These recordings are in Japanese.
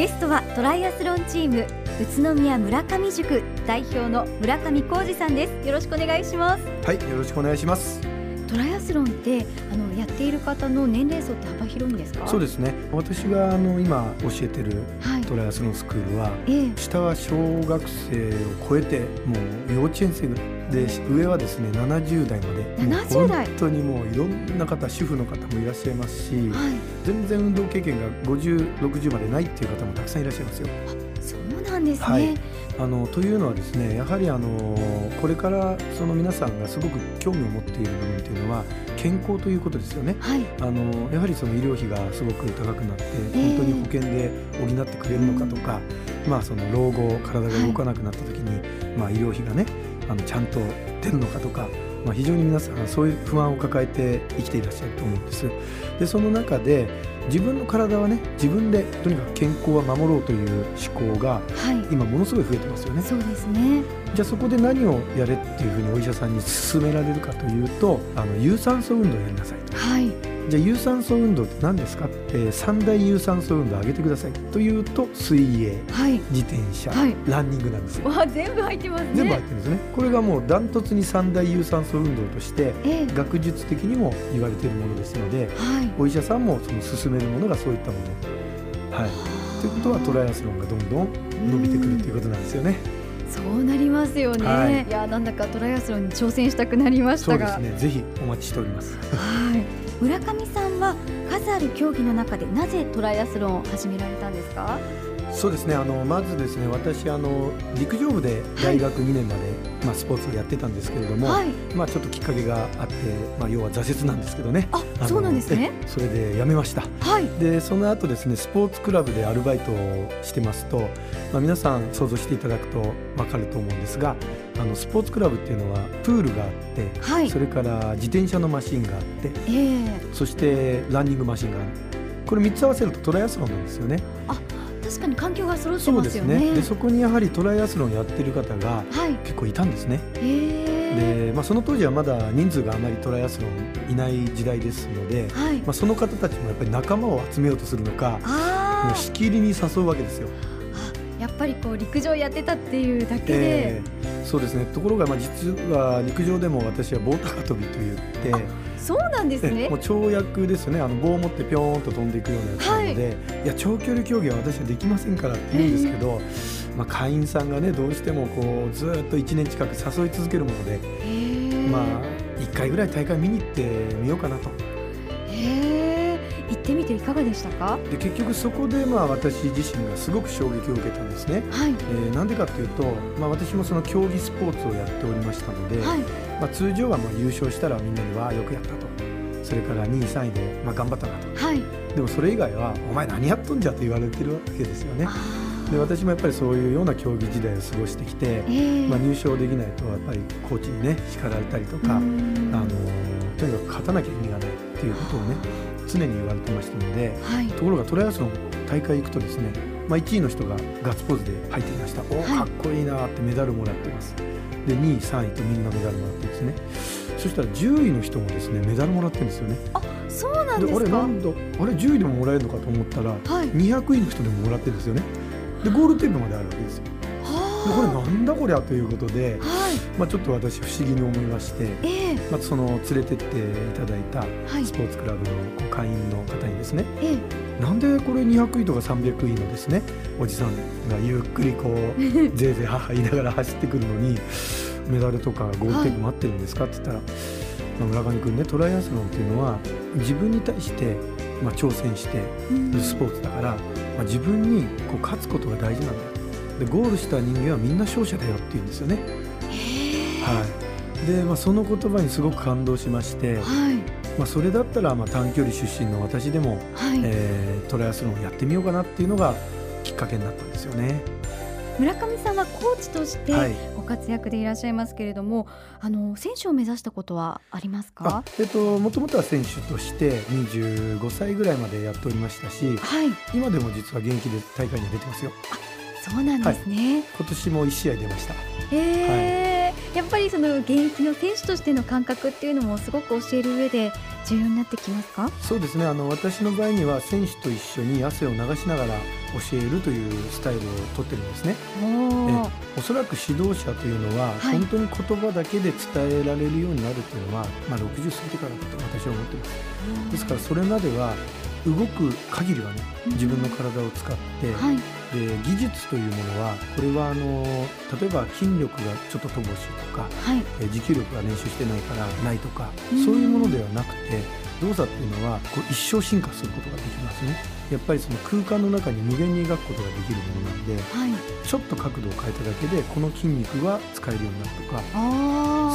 ゲストはトライアスロンチーム宇都宮村上塾代表の村上浩二さんです。よろしくお願いします。はいよろしくお願いします。トライアスロンってあのやっている方の年齢層って幅広いんですか？そうですね。私があの今教えてるはいトライアスロンスクールは、ええ。下は小学生を超えてもう幼稚園生ぐらい。で上はですね70代まで。もう70代本当にもういろんな方主婦の方もいらっしゃいますしはい。全然運動経験が5060までないっていう方もたくさんいらっしゃいますよ。そうなんですね、はいあのというのはですねやはりあのこれからその皆さんがすごく興味を持っている部分っていうのは健康ということですよね。はい。あのやはりその医療費がすごく高くなってえ本当に保険で補ってくれるのかとか、まあその老後体が動かなくなった時に、まあ医療費がねあのちゃんと出るのかとか、まあ、非常に皆さんそういう不安を抱えて生きていらっしゃると思うんです。でその中で自分の体はね自分でとにかく健康は守ろうという思考がはい今ものすごい増えてますよね。そうですねじゃあそこで何をやれっていうふうにお医者さんに勧められるかというとあの有酸素運動をやりなさいと。はいじゃあ有酸素運動って何ですか？って三大有酸素運動を上げてください。というと水泳。はい。自転車、はい。ランニングなんですよ。わあ全部入ってますね。全部入ってるんですね。これがもうダントツに三大有酸素運動としてええ。学術的にも言われているものですのではい。お医者さんもその勧めるものがそういったもの。はい。ということはトライアスロンがどんどん伸びてくるということなんですよね。そうなりますよね、はい。い、やなんだかトライアスロンに挑戦したくなりましそうたがですね。ぜひお待ちしております。はい村上さんは数ある競技の中でなぜトライアスロンを始められたんですか？そうですね。あのまずですね私あの陸上部で大学2年まで、まあ、スポーツをやってたんですけれども、はい。まあ、ちょっときっかけがあって、まあ、要は挫折なんですけどね。あそうなんですね。えそれで辞めました。はい。でその後ですねスポーツクラブでアルバイトをしてますと、まあ、皆さん想像していただくと分かると思うんですがあのスポーツクラブっていうのはプールがあって、はい。それから自転車のマシンがあってええ。そしてランニングマシンがある。これ3つ合わせるとトライアスロンなんですよね。確かに環境が揃ってそうますよね。ですね。でそこにやはりトライアスロンやってる方がはい。結構いたんですね。ええ。で、まあ、その当時はまだ人数があまりトライアスロンいない時代ですので、はい。まあ、その方たちもやっぱり仲間を集めようとするのかもあうしきりに誘うわけですよ。あやっぱりこう陸上やってたっていうだけで、えーそうですね。ところがまあ実は陸上でも私は棒高跳びといってそうなんですね。えもう跳躍ですよね。あの棒を持ってぴょーんと飛んでいくようなやつなので、い、や長距離競技は私はできませんからって言うんですけど、まあ、会員さんがねどうしてもこうずーっと1年近く誘い続けるもので、まあ1回ぐらい大会見に行ってみようかなと。ってみていかがでしたか？で結局そこでまあ私自身がすごく衝撃を受けたんですね。はい。えーなんでかっていうと、まあ、私もその競技スポーツをやっておりましたので、はい。まあ、通常はまあ優勝したらみんなにはよくやったと。それから2位3位でまあ頑張ったなと。はい。でもそれ以外はお前何やっとんじゃと言われてるわけですよね。あー。で私もやっぱりそういうような競技時代を過ごしてきて、ええ。まあ、入賞できないとやっぱりコーチにね叱られたりとか、あのとにかく勝たなきゃ意味がないっていうことをね常に言われてましたのではい。ところがトライアスロン大会行くとですね、まあ、1位の人がガッツポーズで入っていました。おおはいかっこいいなってメダルもらってます。で2位3位とみんなメダルもらってですね。そしたら10位の人もですねメダルもらってるんですよね。そうなんですか？あれなんだあれ10位でももらえるのかと思ったらはい。200位の人でももらってるんですよね。でゴールテープまであるわけですよ。でこれはなんだこりゃということで、あはいまあ、ちょっと私不思議に思いまして、ええ。まあ、その連れてっていただいたはい。スポーツクラブの会員の方にですねええ。なんでこれ200位とか300位のですねおじさんがゆっくりこうぜいぜいはは言いながら走ってくるのにメダルとかゴールテープ待ってるんですかって言ったら、まあ村上君ねトライアスロンっていうのは自分に対して、まあ、挑戦してうん。るスポーツだから、まあ、自分にこう勝つことが大事なんだ。よでゴールした人間はみんな勝者だよって言うんですよね。はいでまあ、その言葉にすごく感動しまして、はいまあ、それだったらまあ短距離出身の私でもはい、えートライアスロンをやってみようかなっていうのがきっかけになったんですよね。村上さんはコーチとしてはい。ご活躍でいらっしゃいますけれども、あの選手を目指したことはありますあか？えっともともとは選手として25歳ぐらいまでやっておりましたし、はい、今でも実は現役で大会には出てますよ。そうなんですね。今年も1試合出ました。へえ、やっぱりその現役の選手としての感覚っていうのもすごく教える上で重要になってきますか？そうですね。あの私の場合には選手と一緒に汗を流しながら教えるというスタイルをとってるんですね。えおそらく指導者というのは、はい、本当に言葉だけで伝えられるようになるというのは、まあ、60過ぎてからだと私は思ってます。ですからそれまでは動く限りはね自分の体を使って、はい、で技術というものはこれはあの例えば筋力がちょっと乏しいとか、はい、え持久力が練習してないからないとかそういうものではなくて動作っていうのはこう一生進化することができますね。やっぱりその空間の中に無限に描くことができるものなんで、はい、ちょっと角度を変えただけでこの筋肉が使えるようになるとか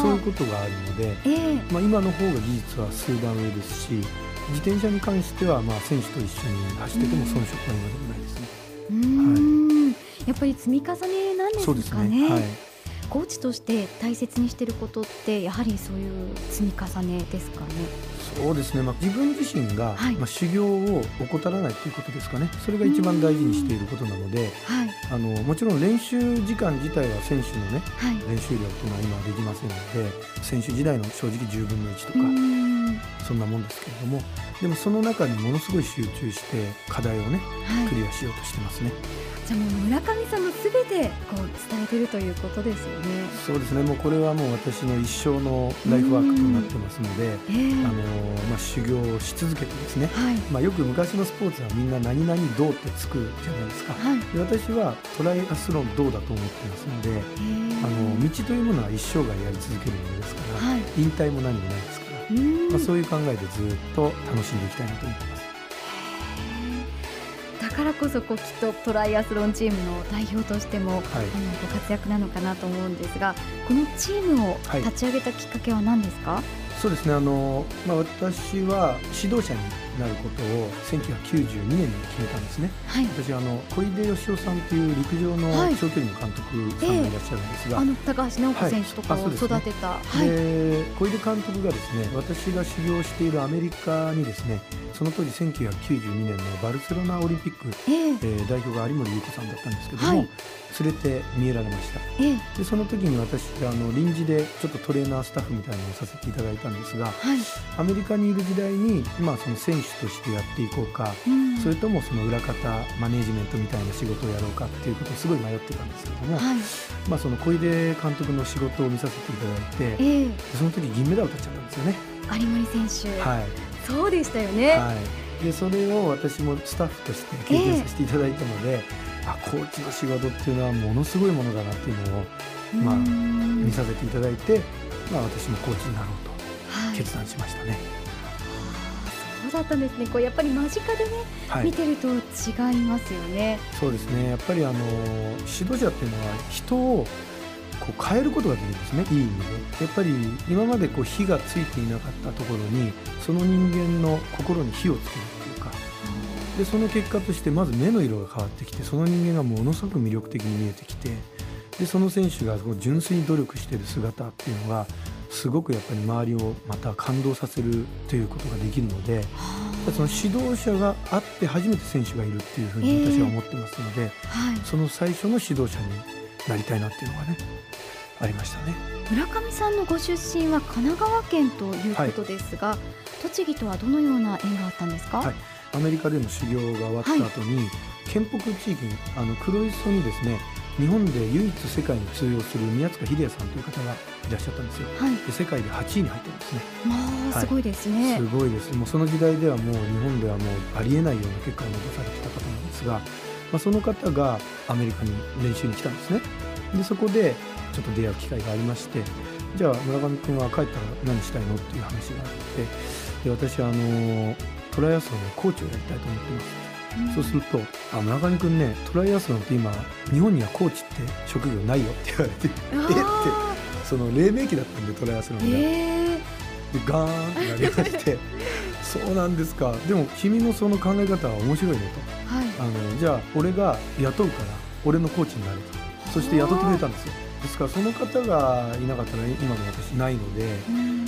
そういうことがあるので、えー、まあ、今の方が技術は数段上ですし自転車に関してはまあ選手と一緒に走ってても遜色は今でもないですね。はい、やっぱり積み重ねなんですかね。ね。はい、コーチとして大切にしていることってやはりそういう積み重ねですかね。そうですね、まあ、自分自身が、はい、まあ、修行を怠らないということですかね。それが一番大事にしていることなので、はい、あのもちろん練習時間自体は選手のね、はい、練習量というのは今はできませんので選手時代の正直10分の1とか。そんなもんですけれどもでもその中にものすごい集中して課題をね、はい、クリアしようとしてますね。じゃあもう村上さんのすべてこう伝えてるということですよね。そうですね。もうこれはもう私の一生のライフワークとなってますので、えー、あのまあ修行をし続けてですね。はい、まあよく昔のスポーツはみんな何々どうってつくじゃないですか。はい、で私はトライアスロンどうだと思ってますので、あの道というものは一生涯やり続けるものですから、はい、引退も何もないですから。まあ、そういう考えでずっと楽しんでいきたいなと思ってます。だからこそこうきっとトライアスロンチームの代表としても、はい、あのご活躍なのかなと思うんですがこのチームを立ち上げたきっかけは何ですか、はい、そうですね。あの、まあ、私は指導者になることを1992年に決めたんですね、はい、私あの小出義雄さんという陸上の長距離の監督さんがいらっしゃるんですが、はいえー、あの高橋尚子選手とかを育てた、はい、で、ね、小出監督がですね私が修行しているアメリカにですねその当時1992年のバルセロナオリンピック、えー、えー、代表が有森裕子さんだったんですけども、連れて見えられました、えー、でその時に私あの臨時でちょっとトレーナースタッフみたいなのをさせていただいたんですが、はい、アメリカにいる時代に、まあ、その選手としてやっていこうか、うん、それともその裏方マネージメントみたいな仕事をやろうかっていうことをすごい迷ってたんですけども、はい、まあ、その小出監督の仕事を見させていただいて、えー、その時銀メダル取っちゃったんですよね。有森選手、はい、そうでしたよね、はい、でそれを私もスタッフとして経験させていただいたので、えー、あコーチの仕事っていうのはものすごいものだなっていうのを、まあ、見させていただいて、まあ、私もコーチになろうと決断しましたね。はいだったんですね。こうやっぱり間近でね、はい、見てると違いますよね。そうですね。やっぱりあの指導者っていうのは人をこう変えることができるんですね。いい意味で。やっぱり今までこう火がついていなかったところにその人間の心に火をつけるっていうかでその結果としてまず目の色が変わってきてその人間がものすごく魅力的に見えてきてでその選手が純粋に努力している姿っていうのがすごくやっぱり周りをまた感動させるということができるのでその指導者があって初めて選手がいるっていうふうに私は思ってますので、えーはい、その最初の指導者になりたいなっていうのがねありましたね。村上さんのご出身は神奈川県ということですが、はい、栃木とはどのような縁があったんですか、はい、アメリカでの修行が終わった後に、県北地域にあの黒磯にですね日本で唯一世界に通用する宮塚秀也さんという方がいらっしゃったんですよ、はい、で世界で8位に入ってるんですねまあ、すごいですね。すごいです。もうその時代ではもう日本ではもうありえないような結果を残されてた方なんですが、まあ、その方がアメリカに練習に来たんですね。でそこでちょっと出会う機会がありましてじゃあ村上君は帰ったら何したいのっていう話があってで私はあのトライアスロンのコーチをやりたいと思ってますそうすると「あ村上君ねトライアスロンって今日本にはコーチって職業ないよ」って言われて「えっ?」てその黎明期だったんでトライアスロンが。えー、でガーンってなりまして「そうなんですか。でも君のその考え方は面白いね」と、はい、あの「じゃあ俺が雇うから俺のコーチになる」と。そして雇ってくれたんですよ。ですからその方がいなかったら今の私ないので、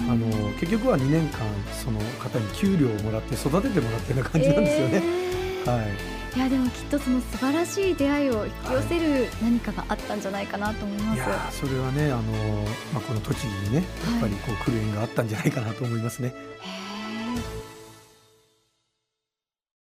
あの結局は2年間その方に給料をもらって育ててもらってるような感じなんですよね。えー。はいいやでもきっとその素晴らしい出会いを引き寄せる何かがあったんじゃないかなと思います。はい、それはねあの、まあ、この栃木にねやっぱりこう来る縁があったんじゃないかなと思いますね。へ